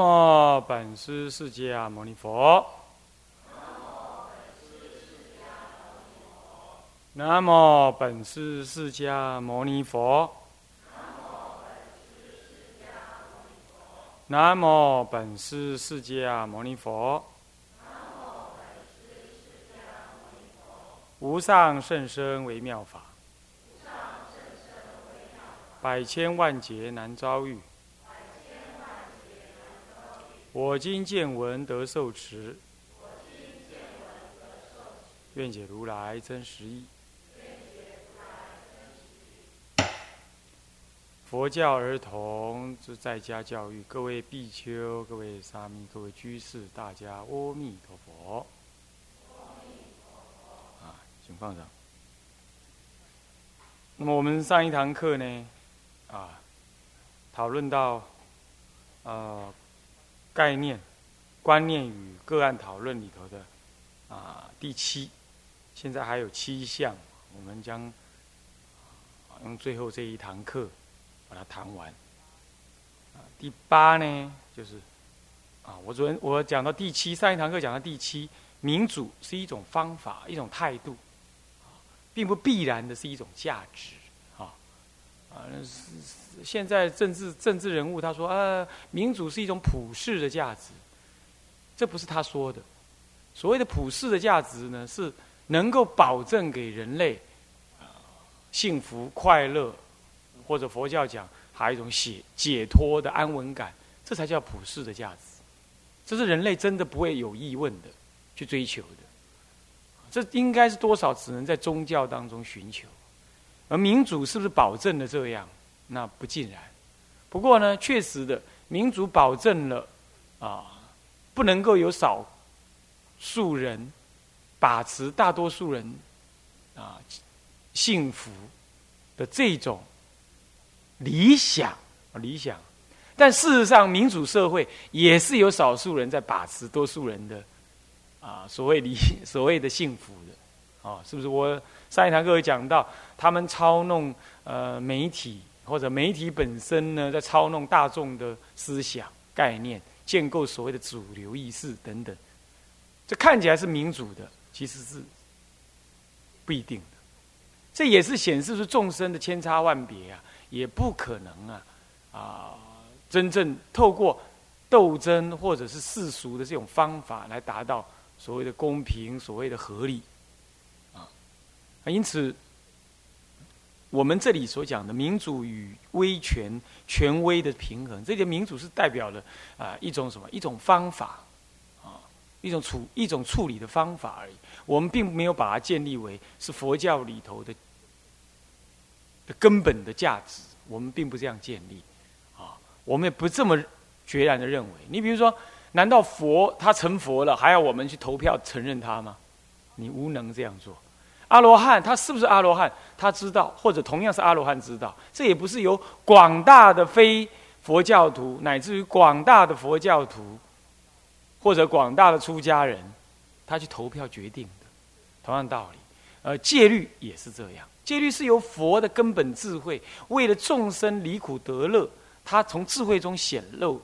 南无本师释迦牟尼佛。南无本师释迦牟尼佛。南无本师释迦牟尼佛。无上甚深微妙法，百千万劫难遭遇。我今见闻得受持，愿解如来真实义。佛教儿童之在家教育，各位比丘、各位沙弥、各位居士，大家阿弥陀佛。啊，请放上。那么我们上一堂课呢，啊，讨论到，呃。概念、观念与个案讨论里头的啊第七，现在还有七项，我们将用最后这一堂课把它谈完。啊，第八呢，就是啊，我昨天我讲到第七，上一堂课讲到第七，民主是一种方法，一种态度，并不必然的是一种价值。啊，现在政治政治人物他说啊，民主是一种普世的价值，这不是他说的。所谓的普世的价值呢，是能够保证给人类幸福快乐，或者佛教讲还有一种解解脱的安稳感，这才叫普世的价值。这是人类真的不会有疑问的去追求的。这应该是多少只能在宗教当中寻求。而民主是不是保证了这样？那不尽然。不过呢，确实的，民主保证了啊，不能够有少数人把持大多数人啊幸福的这种理想理想。但事实上，民主社会也是有少数人在把持多数人的啊所谓理 所谓的幸福的啊，是不是我？上一堂课有讲到，他们操弄呃媒体，或者媒体本身呢，在操弄大众的思想概念，建构所谓的主流意识等等。这看起来是民主的，其实是不一定的。这也是显示出众生的千差万别啊，也不可能啊啊，真正透过斗争或者是世俗的这种方法来达到所谓的公平，所谓的合理。因此，我们这里所讲的民主与威权、权威的平衡，这些民主是代表了啊一种什么？一种方法啊，一种处一种处理的方法而已。我们并没有把它建立为是佛教里头的的根本的价值。我们并不这样建立啊，我们也不这么决然的认为。你比如说，难道佛他成佛了，还要我们去投票承认他吗？你无能这样做。阿罗汉，他是不是阿罗汉？他知道，或者同样是阿罗汉知道，这也不是由广大的非佛教徒，乃至于广大的佛教徒，或者广大的出家人，他去投票决定的。同样道理，呃，戒律也是这样。戒律是由佛的根本智慧，为了众生离苦得乐，他从智慧中显露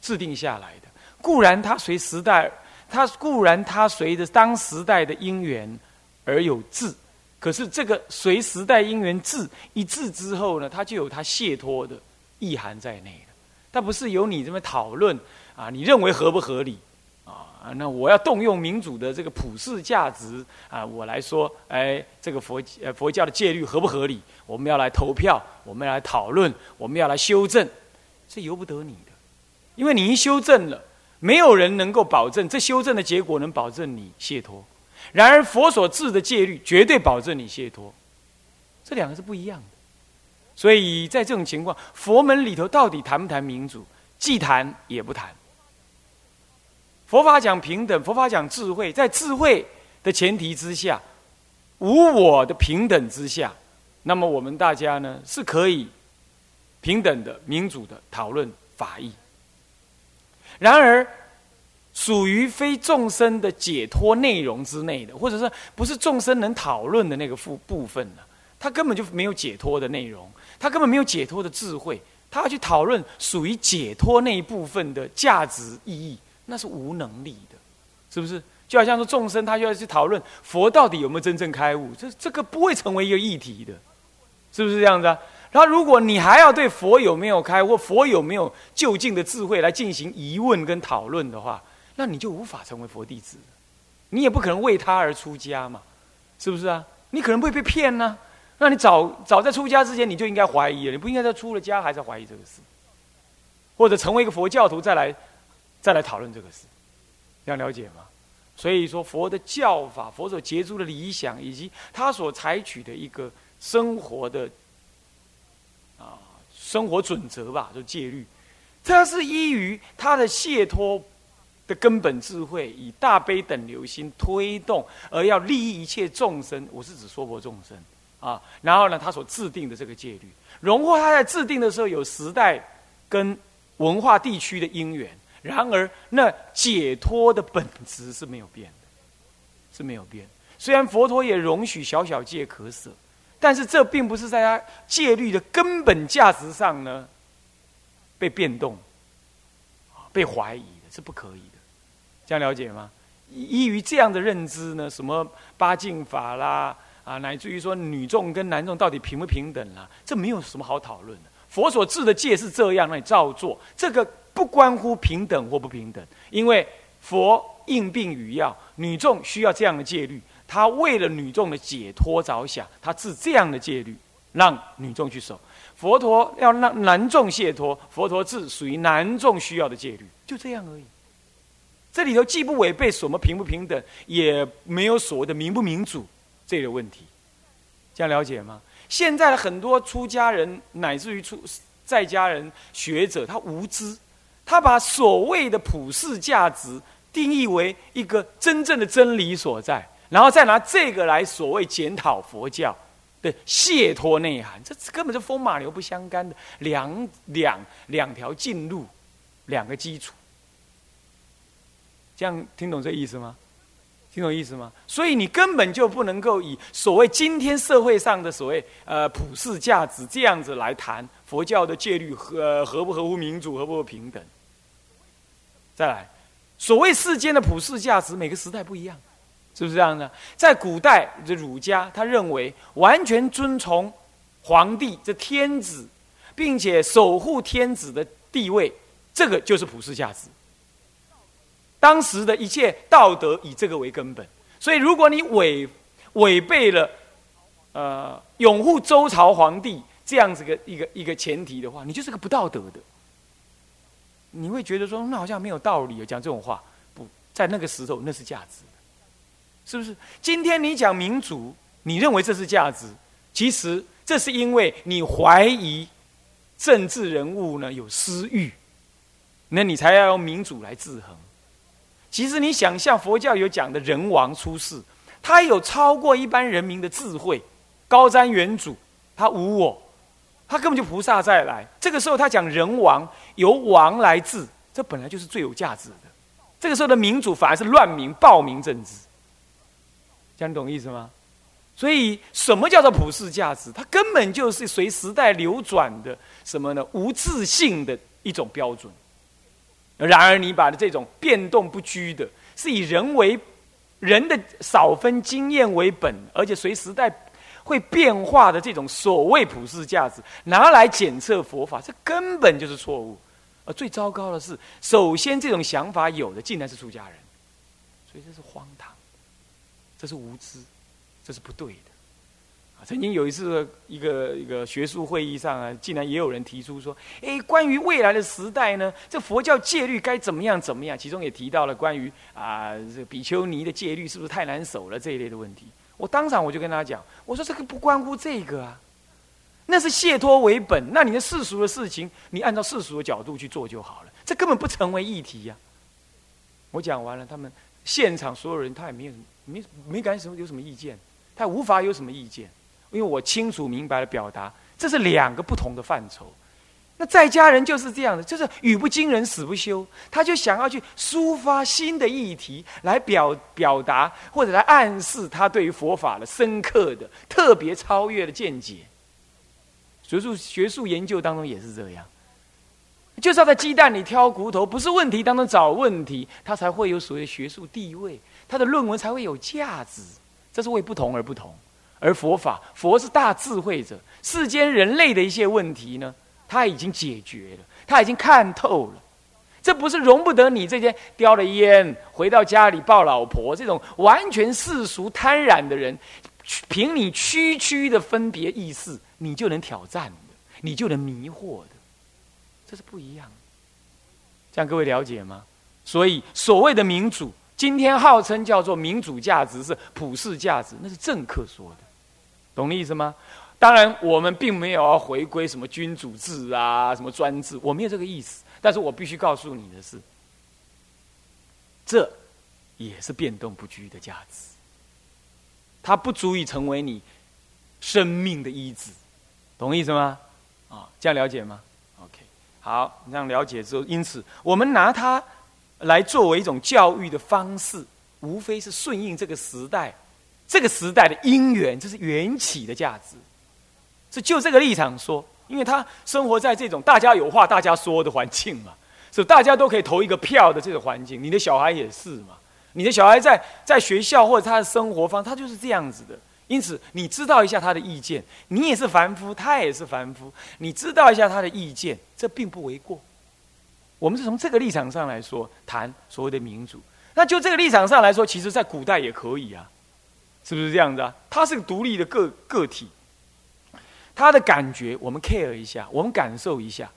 制定下来的。固然他随时代，他固然他随着当时代的因缘。而有智，可是这个随时代因缘智一智之后呢，它就有它解脱的意涵在内了。它不是由你这么讨论啊，你认为合不合理啊？那我要动用民主的这个普世价值啊，我来说，哎，这个佛呃佛教的戒律合不合理？我们要来投票，我们要来讨论，我们要来修正，是由不得你的，因为你一修正了，没有人能够保证这修正的结果能保证你解脱。然而，佛所制的戒律绝对保证你解脱，这两个是不一样的。所以在这种情况，佛门里头到底谈不谈民主？既谈也不谈。佛法讲平等，佛法讲智慧，在智慧的前提之下，无我的平等之下，那么我们大家呢是可以平等的、民主的讨论法义。然而。属于非众生的解脱内容之内的，或者说不是众生能讨论的那个部部分呢？他根本就没有解脱的内容，他根本没有解脱的智慧，他要去讨论属于解脱那一部分的价值意义，那是无能力的，是不是？就好像说众生，他就要去讨论佛到底有没有真正开悟，这这个不会成为一个议题的，是不是这样子啊？然后如果你还要对佛有没有开或佛有没有就近的智慧来进行疑问跟讨论的话，那你就无法成为佛弟子，你也不可能为他而出家嘛，是不是啊？你可能会被骗呢。那你早早在出家之前，你就应该怀疑了，你不应该在出了家还在怀疑这个事，或者成为一个佛教徒再来再来讨论这个事，这样了解吗？所以说，佛的教法，佛所结出的理想，以及他所采取的一个生活的啊生活准则吧，就戒律，这是依于他的解脱的根本智慧，以大悲等流心推动，而要利益一切众生。我是指说佛众生啊。然后呢，他所制定的这个戒律，荣获他在制定的时候有时代跟文化地区的因缘。然而，那解脱的本质是没有变的，是没有变。虽然佛陀也容许小小戒可舍，但是这并不是在他戒律的根本价值上呢被变动、被怀疑的，是不可以。这样了解吗？依于这样的认知呢，什么八敬法啦，啊，乃至于说女众跟男众到底平不平等啦，这没有什么好讨论的。佛所制的戒是这样，那你照做这个。不关乎平等或不平等，因为佛应病与药，女众需要这样的戒律，他为了女众的解脱着想，他制这样的戒律，让女众去守。佛陀要让男众解脱，佛陀制属于男众需要的戒律，就这样而已。这里头既不违背什么平不平等，也没有所谓的民不民主这类问题，这样了解吗？现在的很多出家人，乃至于出在家人学者，他无知。他把所谓的普世价值定义为一个真正的真理所在，然后再拿这个来所谓检讨佛教的解脱内涵，这根本是风马牛不相干的两两两条进路，两个基础。这样听懂这意思吗？听懂意思吗？所以你根本就不能够以所谓今天社会上的所谓呃普世价值这样子来谈佛教的戒律合合不合乎民主，合不合平等。再来，所谓世间的普世价值，每个时代不一样，是不是这样的？在古代的儒家，他认为完全遵从皇帝这天子，并且守护天子的地位，这个就是普世价值。当时的一切道德以这个为根本，所以如果你违违背了呃拥护周朝皇帝这样子个一个一个前提的话，你就是个不道德的。你会觉得说那好像没有道理讲这种话，不在那个时候那是价值，是不是？今天你讲民主，你认为这是价值，其实这是因为你怀疑政治人物呢有私欲，那你才要用民主来制衡。其实你想象佛教有讲的人王出世，他有超过一般人民的智慧，高瞻远瞩，他无我。他根本就菩萨再来，这个时候他讲人王由王来治，这本来就是最有价值的。这个时候的民主反而是乱民暴民政治，这样你懂意思吗？所以什么叫做普世价值？它根本就是随时代流转的什么呢？无自信的一种标准。然而你把这种变动不居的，是以人为人的少分经验为本，而且随时代。会变化的这种所谓普世价值，拿来检测佛法，这根本就是错误。而最糟糕的是，首先这种想法有的竟然是出家人，所以这是荒唐，这是无知，这是不对的。曾经有一次一个一个学术会议上啊，竟然也有人提出说：“哎，关于未来的时代呢，这佛教戒律该怎么样怎么样？”其中也提到了关于啊，这个比丘尼的戒律是不是太难守了这一类的问题。我当场我就跟他讲，我说这个不关乎这个啊，那是解脱为本，那你的世俗的事情，你按照世俗的角度去做就好了，这根本不成为议题呀。我讲完了，他们现场所有人他也没有没没感什么有什么意见，他无法有什么意见，因为我清楚明白的表达，这是两个不同的范畴。那在家人就是这样的，就是语不惊人死不休，他就想要去抒发新的议题，来表表达或者来暗示他对于佛法的深刻的、特别超越的见解。学术学术研究当中也是这样，就是要在鸡蛋里挑骨头，不是问题当中找问题，他才会有所谓学术地位，他的论文才会有价值。这是为不同而不同。而佛法，佛是大智慧者，世间人类的一些问题呢，他已经解决了，他已经看透了。这不是容不得你这些叼了烟回到家里抱老婆这种完全世俗贪婪的人，凭你区区的分别意识，你就能挑战的，你就能迷惑的。这是不一样的，这样各位了解吗？所以所谓的民主，今天号称叫做民主价值是普世价值，那是政客说的，懂的意思吗？当然，我们并没有要回归什么君主制啊，什么专制，我没有这个意思。但是我必须告诉你的是，这也是变动不居的价值，它不足以成为你生命的医治，懂意思吗？啊，这样了解吗？OK，？好，这样了解之后，因此我们拿它来作为一种教育的方式，无非是顺应这个时代，这个时代的因缘，这是缘起的价值。是就这个立场说，因为他生活在这种大家有话大家说的环境嘛，是大家都可以投一个票的这个环境。你的小孩也是嘛，你的小孩在在学校或者他的生活方，他就是这样子的。因此，你知道一下他的意见，你也是凡夫，他也是凡夫，你知道一下他的意见，这并不为过。我们是从这个立场上来说谈所谓的民主。那就这个立场上来说，其实在古代也可以啊，是不是这样子啊？他是个独立的个个体，他的感觉我们 care 一下，我们感受一下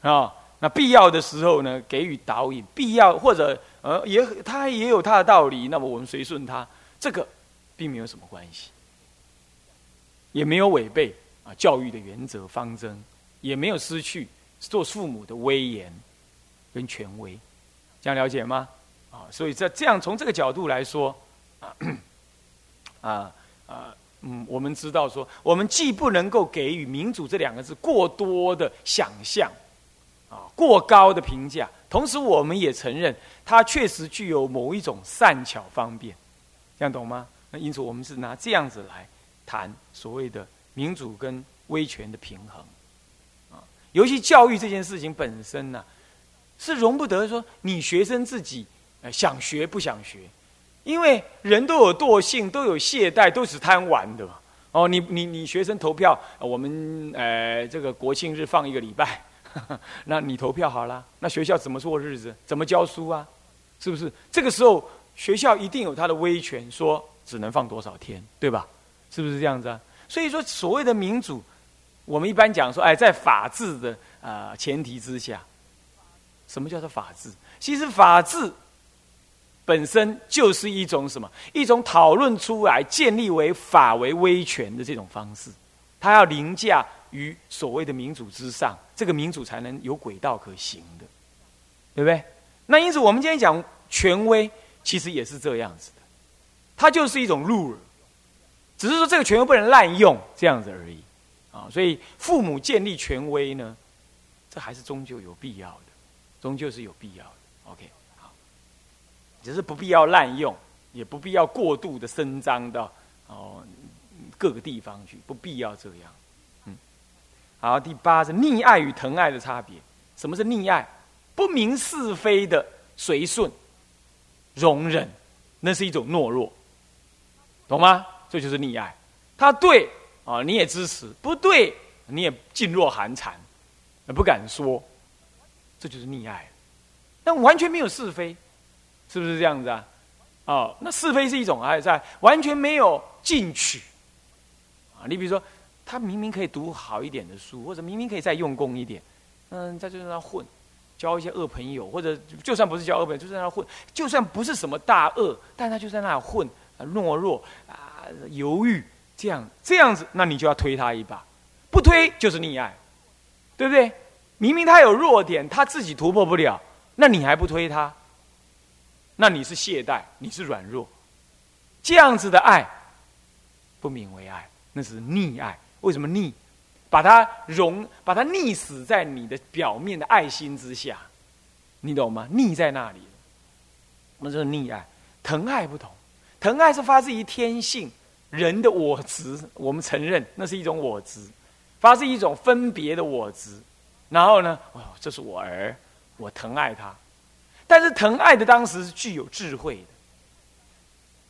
啊。那必要的时候呢，给予导引；必要或者呃，也他也有他的道理，那么我们随顺他，这个并没有什么关系。也没有违背啊教育的原则方针，也没有失去做父母的威严跟权威，这样了解吗？啊，所以在这样从这个角度来说，啊 啊啊嗯，我们知道说，我们既不能够给予民主这两个字过多的想象，啊过高的评价，同时我们也承认它确实具有某一种善巧方便，这样懂吗？那因此我们是拿这样子来。谈所谓的民主跟威权的平衡，啊，尤其教育这件事情本身呢，是容不得说你学生自己想学不想学，因为人都有惰性，都有懈怠，都是贪玩的。哦，你你你学生投票，我们呃这个国庆日放一个礼拜，那你投票好了，那学校怎么过日子？怎么教书啊？是不是？这个时候学校一定有他的威权，说只能放多少天，对吧？是不是这样子啊？所以说，所谓的民主，我们一般讲说，哎，在法治的啊前提之下，什么叫做法治？其实法治本身就是一种什么？一种讨论出来、建立为法为威权的这种方式。它要凌驾于所谓的民主之上，这个民主才能有轨道可行的，对不对？那因此，我们今天讲权威，其实也是这样子的，它就是一种路。只是说这个权威不能滥用，这样子而已，啊，所以父母建立权威呢，这还是终究有必要的，终究是有必要的。OK，只是不必要滥用，也不必要过度的伸张到哦各个地方去，不必要这样。嗯，好，第八是溺爱与疼爱的差别。什么是溺爱？不明是非的随顺、容忍，那是一种懦弱，懂吗？这就是溺爱，他对啊，你也支持；不对，你也噤若寒蝉，不敢说。这就是溺爱，但完全没有是非，是不是这样子啊？哦，那是非是一种爱在，完全没有进取啊。你比如说，他明明可以读好一点的书，或者明明可以再用功一点，嗯，在就在那混，交一些恶朋友，或者就算不是交恶朋友，就在那混，就算不是什么大恶，但他就在那混，啊懦弱啊。犹豫，这样这样子，那你就要推他一把，不推就是溺爱，对不对？明明他有弱点，他自己突破不了，那你还不推他？那你是懈怠，你是软弱，这样子的爱，不名为爱，那是溺爱。为什么溺？把它融，把它溺死在你的表面的爱心之下，你懂吗？溺在那里，那就是溺爱。疼爱不同。疼爱是发自于天性，人的我执，我们承认那是一种我执，发自一种分别的我执，然后呢，哦，这是我儿，我疼爱他。但是疼爱的当时是具有智慧的，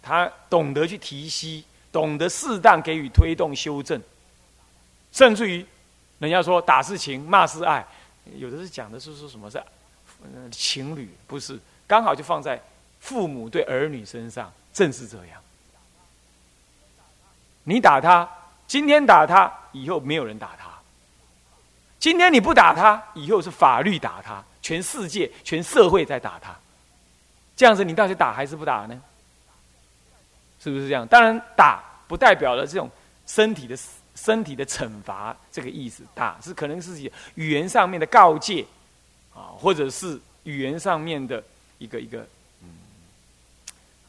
他懂得去提息，懂得适当给予推动修正，甚至于，人家说打是情，骂是爱，有的是讲的是说什么是情侣，不是刚好就放在父母对儿女身上，正是这样。你打他，今天打他，以后没有人打他；今天你不打他，以后是法律打他。全世界、全社会在打他，这样子你到底打还是不打呢？是不是这样？当然，打不代表了这种身体的、身体的惩罚这个意思。打是可能是语言上面的告诫啊，或者是语言上面的一个一个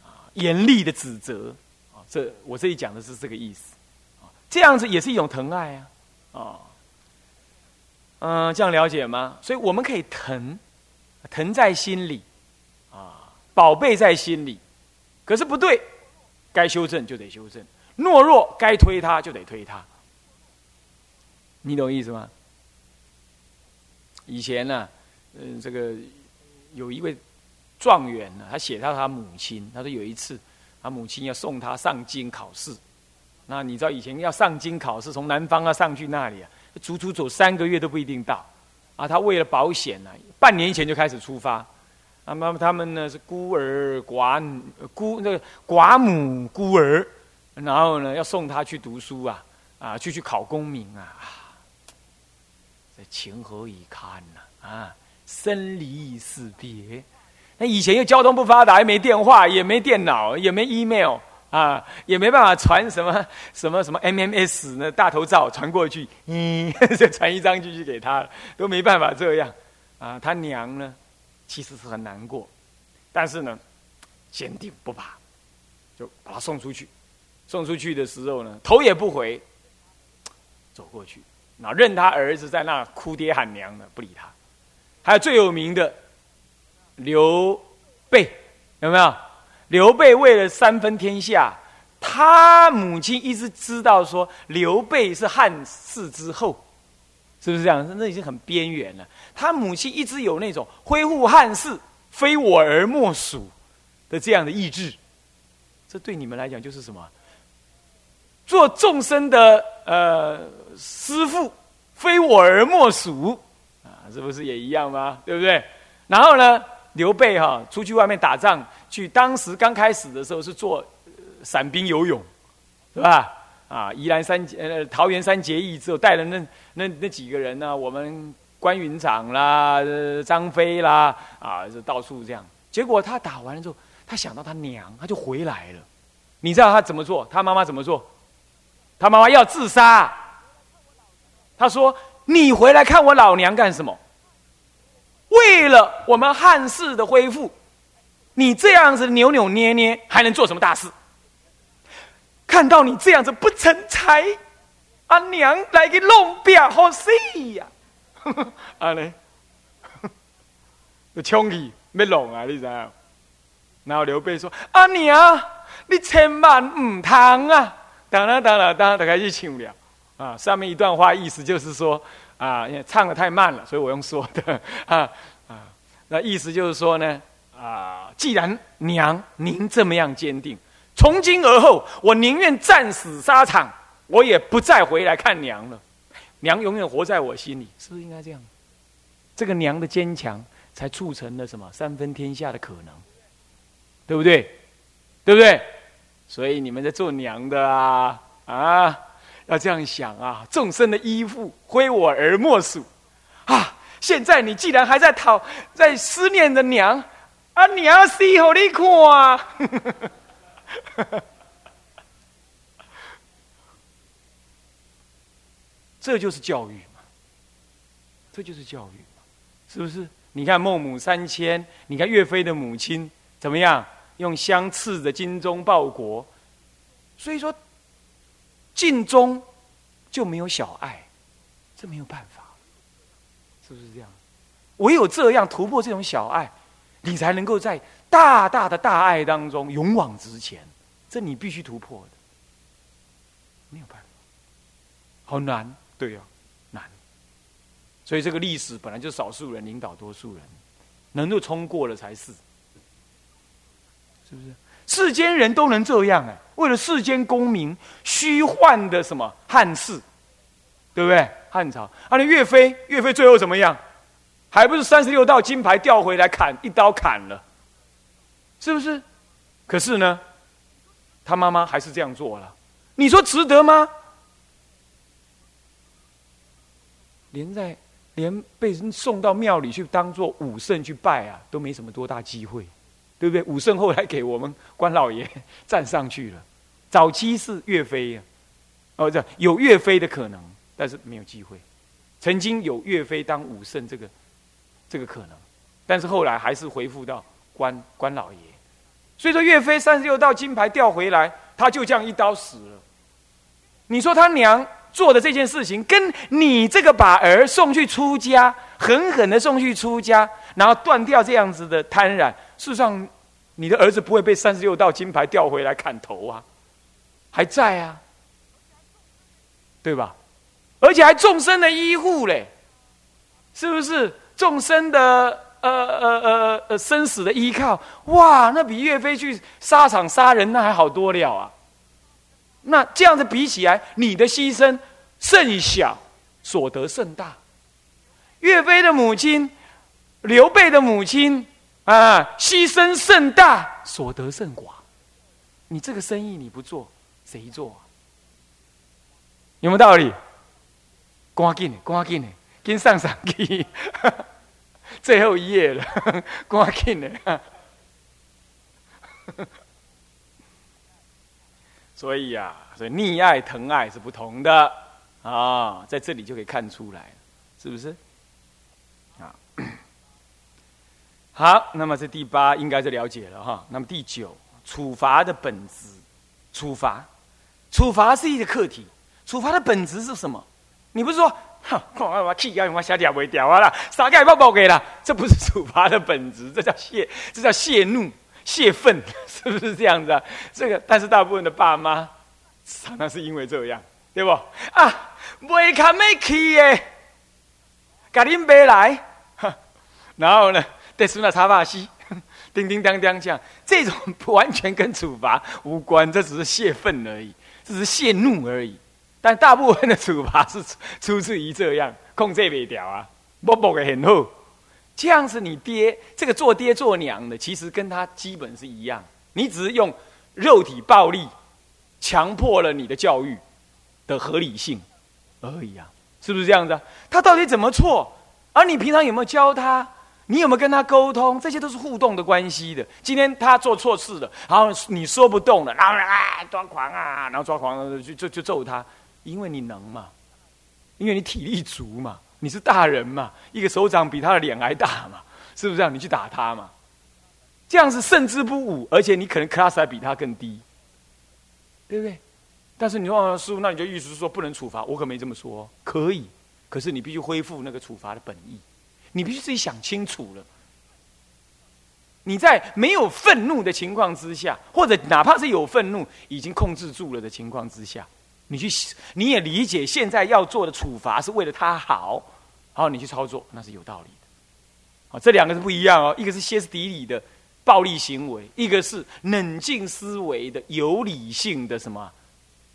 啊严厉的指责啊。这我这里讲的是这个意思啊，这样子也是一种疼爱啊啊。嗯，这样了解吗？所以我们可以疼，疼在心里，啊，宝贝在心里。可是不对，该修正就得修正，懦弱该推他就得推他。你懂意思吗？以前呢，嗯，这个有一位状元呢，他写到他母亲，他说有一次，他母亲要送他上京考试。那你知道以前要上京考试，从南方要上去那里啊？足足走三个月都不一定到，啊，他为了保险呢，半年前就开始出发，那么他们呢是孤儿寡孤那个寡母孤儿，然后呢要送他去读书啊，啊，去去考功名啊，这情何以堪呐啊，生离死别，那以前又交通不发达，也没电话，也没电脑，也没 email。啊，也没办法传什么什么什么 MMS 呢？大头照传过去，嗯，就传一张进去给他，都没办法这样。啊，他娘呢，其实是很难过，但是呢，坚定不拔，就把他送出去。送出去的时候呢，头也不回，走过去，那任他儿子在那哭爹喊娘的，不理他。还有最有名的刘备，有没有？刘备为了三分天下，他母亲一直知道说刘备是汉室之后，是不是这样？那已经很边缘了。他母亲一直有那种恢复汉室，非我儿莫属的这样的意志。这对你们来讲就是什么？做众生的呃师父，非我儿莫属啊，是不是也一样吗？对不对？然后呢？刘备哈出去外面打仗，去当时刚开始的时候是做伞兵游泳，是吧？啊，宜兰三呃桃园三结义之后，带了那那那几个人呢？我们关云长啦、张飞啦，啊，就到处这样。结果他打完了之后，他想到他娘，他就回来了。你知道他怎么做？他妈妈怎么做？他妈妈要自杀。他说：“你回来看我老娘干什么？”为了我们汉室的恢复，你这样子扭扭捏捏，还能做什么大事？看到你这样子不成才，阿娘来给弄表好死呀！阿 呢，就冲去要弄啊！你知道？然后刘备说：“阿娘，你千万唔通啊！”当然，当然，当然，就开始唱了啊！上面一段话意思就是说。啊，因为唱的太慢了，所以我用说的 啊啊，那意思就是说呢，啊，既然娘您这么样坚定，从今而后，我宁愿战死沙场，我也不再回来看娘了。娘永远活在我心里，是不是应该这样？这个娘的坚强，才促成了什么三分天下的可能，对不对？对不对？所以你们在做娘的啊啊！要这样想啊，众生的依附，非我而莫属啊！现在你既然还在讨，在思念着娘，啊，娘死好你看啊！这就是教育嘛，这就是教育嘛，是不是？你看孟母三迁，你看岳飞的母亲怎么样，用香刺的精忠报国，所以说。尽忠就没有小爱，这没有办法，是不是这样？唯有这样突破这种小爱，你才能够在大大的大爱当中勇往直前。这你必须突破的，没有办法，好难，对呀，难。所以这个历史本来就少数人领导多数人，能够冲过了才是，是不是？世间人都能这样哎，为了世间功名，虚幻的什么汉室，对不对？汉朝，啊，那岳飞，岳飞最后怎么样？还不是三十六道金牌调回来砍一刀砍了，是不是？可是呢，他妈妈还是这样做了，你说值得吗？连在连被送到庙里去当做武圣去拜啊，都没什么多大机会，对不对？武圣后来给我们关老爷 站上去了，早期是岳飞呀，哦，这有岳飞的可能，但是没有机会。曾经有岳飞当武圣这个这个可能，但是后来还是回复到关关老爷。所以说，岳飞三十六道金牌调回来，他就这样一刀死了。你说他娘？做的这件事情，跟你这个把儿送去出家，狠狠的送去出家，然后断掉这样子的贪婪，事实上，你的儿子不会被三十六道金牌调回来砍头啊，还在啊，对吧？而且还众生的医护嘞，是不是？众生的呃呃呃呃生死的依靠，哇，那比岳飞去沙场杀人那还好多了啊！那这样子比起来，你的牺牲甚小，所得甚大。岳飞的母亲、刘备的母亲啊，牺牲甚大，所得甚寡。你这个生意你不做，谁做？有没有道理？赶紧的，赶紧的，跟上上去，最后一页了，赶紧的。所以呀，所以溺爱疼爱是不同的啊，在这里就可以看出来，是不是？啊，好，那么这第八应该是了解了哈。那么第九，处罚的本质，处罚，处罚是一个课题。处罚的本质是什么？你不是说，哼，我我气要我下掉不掉啊啦，撒开包包给啦，这不是处罚的本质，这叫泄，这叫泄怒。泄愤 是不是这样子啊？这个，但是大部分的爸妈常常是因为这样，对不？啊，未看没气耶，赶紧别来，然后呢，得出那插把戏，叮叮当当这样，这种完全跟处罚无关，这只是泄愤而已，只是泄怒而已。但大部分的处罚是 出自于这样，控制不掉啊，不不的很好。这样子，你爹这个做爹做娘的，其实跟他基本是一样。你只是用肉体暴力强迫了你的教育的合理性而已啊，是不是这样子？他到底怎么错？而你平常有没有教他？你有没有跟他沟通？这些都是互动的关系的。今天他做错事了，然后你说不动了，然后啊抓狂啊，然后抓狂就就就揍他，因为你能嘛，因为你体力足嘛。你是大人嘛？一个手掌比他的脸还大嘛？是不是这样？你去打他嘛？这样是胜之不武，而且你可能 class 还比他更低，对不对？但是你说师傅，那你就意思是说不能处罚？我可没这么说，可以，可是你必须恢复那个处罚的本意，你必须自己想清楚了。你在没有愤怒的情况之下，或者哪怕是有愤怒已经控制住了的情况之下。你去，你也理解现在要做的处罚是为了他好，好你去操作那是有道理的。好，这两个是不一样哦，一个是歇斯底里的暴力行为，一个是冷静思维的有理性的什么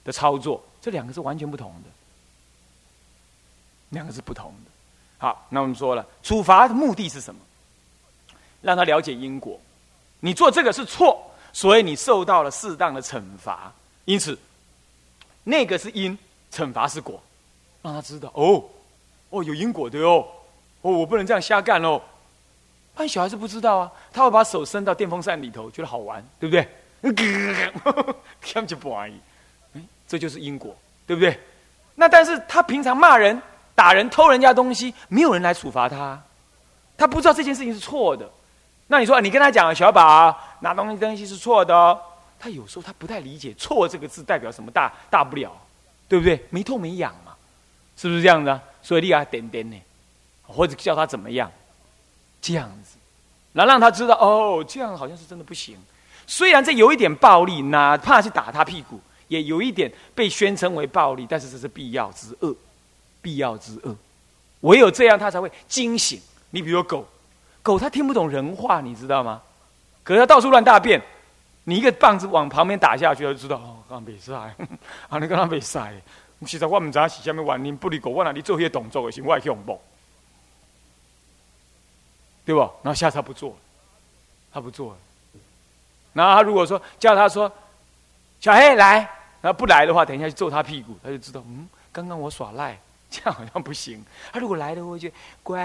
的操作，这两个是完全不同的，两个是不同的。好，那我们说了，处罚的目的是什么？让他了解因果，你做这个是错，所以你受到了适当的惩罚，因此。那个是因，惩罚是果，让他知道哦，哦有因果的哦，哦我不能这样瞎干哦。但小孩子不知道啊，他会把手伸到电风扇里头，觉得好玩，对不对？他们就不玩意，哎，这就是因果，对不对？那但是他平常骂人、打人、偷人家东西，没有人来处罚他，他不知道这件事情是错的。那你说，你跟他讲，小宝拿东西东西是错的。他有时候他不太理解“错”这个字代表什么大大不了，对不对？没痛没痒嘛，是不是这样子啊？所以你要点点呢，或者叫他怎么样，这样子，然后让他知道哦，这样好像是真的不行。虽然这有一点暴力，哪怕去打他屁股，也有一点被宣称为暴力，但是这是必要之恶，必要之恶，唯有这样，他才会惊醒。你比如狗，狗它听不懂人话，你知道吗？可是它到处乱大便，你一个棒子往旁边打下去，它就知道哦，刚没晒，啊，你刚刚没晒。其实我唔知是虾米原因，不离狗，我哪里做些动作的时，我会恐怖，对吧？然后下次他不做了，他不做了。然后他如果说叫他说小黑来，然后不来的话，等一下就揍他屁股，他就知道，嗯，刚刚我耍赖，这样好像不行。他如果来的话，就乖，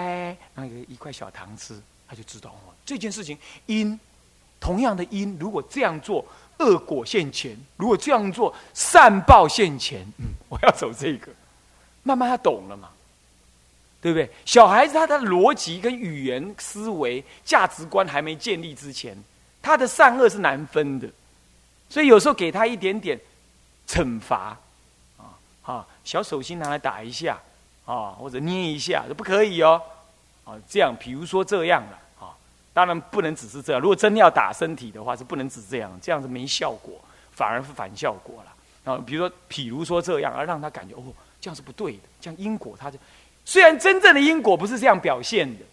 然后有一块小糖吃，他就知道哦，这件事情因同样的因，如果这样做。恶果现前，如果这样做，善报现前。嗯，我要走这个，慢慢他懂了嘛，对不对？小孩子他的逻辑跟语言思维、价值观还没建立之前，他的善恶是难分的，所以有时候给他一点点惩罚，啊啊，小手心拿来打一下，啊，或者捏一下，都不可以哦，啊，这样，比如说这样了。当然不能只是这样。如果真的要打身体的话，是不能只这样，这样是没效果，反而是反效果了。啊，比如说，譬如说这样，而让他感觉哦，这样是不对的。这样因果，他就虽然真正的因果不是这样表现的，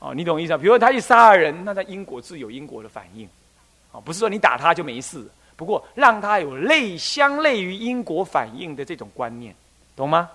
哦，你懂意思啊？比如说他去杀人，那他因果自有因果的反应，啊，不是说你打他就没事。不过让他有类相类于因果反应的这种观念，懂吗？